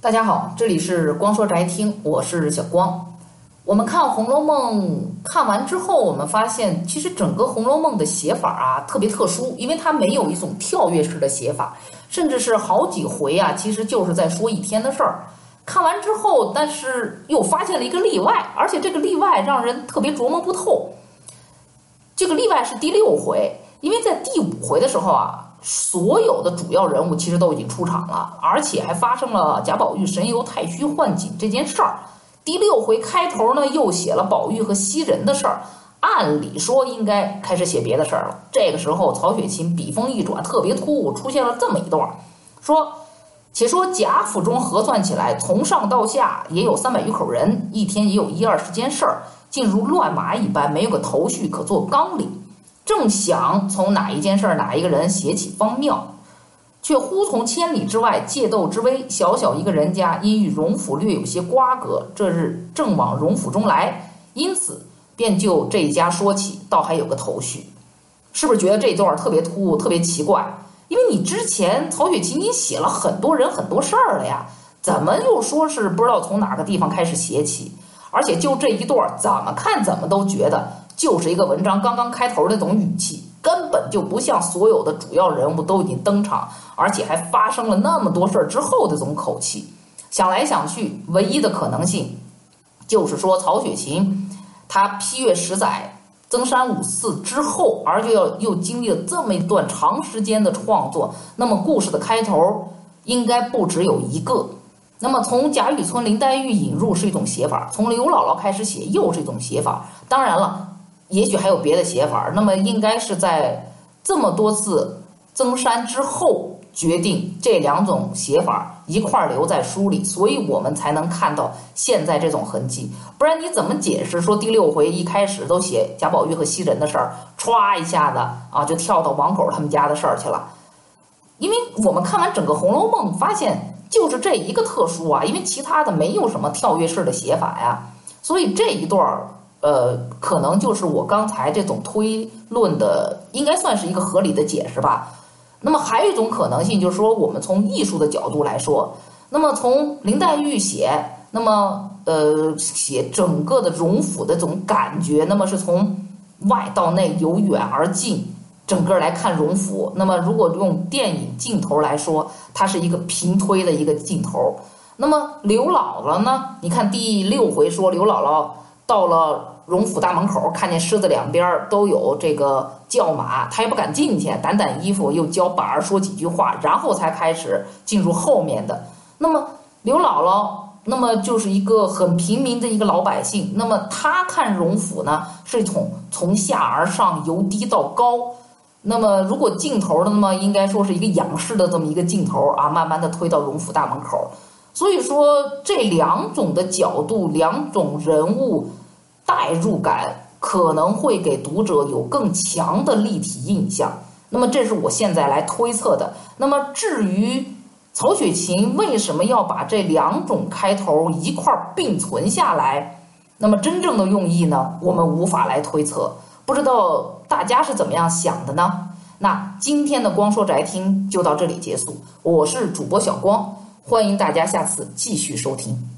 大家好，这里是光说宅听，我是小光。我们看《红楼梦》看完之后，我们发现其实整个《红楼梦》的写法啊特别特殊，因为它没有一种跳跃式的写法，甚至是好几回啊，其实就是在说一天的事儿。看完之后，但是又发现了一个例外，而且这个例外让人特别琢磨不透。这个例外是第六回，因为在第五回的时候啊。所有的主要人物其实都已经出场了，而且还发生了贾宝玉神游太虚幻境这件事儿。第六回开头呢，又写了宝玉和袭人的事儿。按理说应该开始写别的事儿了。这个时候，曹雪芹笔锋一转，特别突兀，出现了这么一段说：“且说贾府中核算起来，从上到下也有三百余口人，一天也有一二十件事儿，竟如乱麻一般，没有个头绪可做纲领。”正想从哪一件事儿、哪一个人写起方妙，却忽从千里之外借斗之威，小小一个人家，因与荣府略有些瓜葛，这日正往荣府中来，因此便就这一家说起，倒还有个头绪。是不是觉得这段特别突兀、特别奇怪？因为你之前曹雪芹已经写了很多人、很多事儿了呀，怎么又说是不知道从哪个地方开始写起？而且就这一段，怎么看怎么都觉得。就是一个文章刚刚开头那种语气，根本就不像所有的主要人物都已经登场，而且还发生了那么多事儿之后的这种口气。想来想去，唯一的可能性就是说，曹雪芹他批阅十载增删五次之后，而就要又经历了这么一段长时间的创作，那么故事的开头应该不只有一个。那么从贾雨村林黛玉引入是一种写法，从刘姥姥开始写又是一种写法。当然了。也许还有别的写法，那么应该是在这么多次增删之后决定这两种写法一块留在书里，所以我们才能看到现在这种痕迹。不然你怎么解释说第六回一开始都写贾宝玉和袭人的事儿，歘一下子啊就跳到王狗他们家的事儿去了？因为我们看完整个《红楼梦》，发现就是这一个特殊啊，因为其他的没有什么跳跃式的写法呀，所以这一段儿。呃，可能就是我刚才这种推论的，应该算是一个合理的解释吧。那么还有一种可能性，就是说我们从艺术的角度来说，那么从林黛玉写，那么呃写整个的荣府的这种感觉，那么是从外到内由远而近，整个来看荣府。那么如果用电影镜头来说，它是一个平推的一个镜头。那么刘姥姥呢？你看第六回说刘姥姥。到了荣府大门口，看见狮子两边都有这个叫马，他也不敢进去，掸掸衣服，又教板儿说几句话，然后才开始进入后面的。那么刘姥姥，那么就是一个很平民的一个老百姓，那么他看荣府呢，是从从下而上，由低到高。那么如果镜头的，那么应该说是一个仰视的这么一个镜头啊，慢慢的推到荣府大门口。所以说这两种的角度，两种人物代入感可能会给读者有更强的立体印象。那么这是我现在来推测的。那么至于曹雪芹为什么要把这两种开头一块并存下来，那么真正的用意呢？我们无法来推测。不知道大家是怎么样想的呢？那今天的光说宅听就到这里结束。我是主播小光。欢迎大家下次继续收听。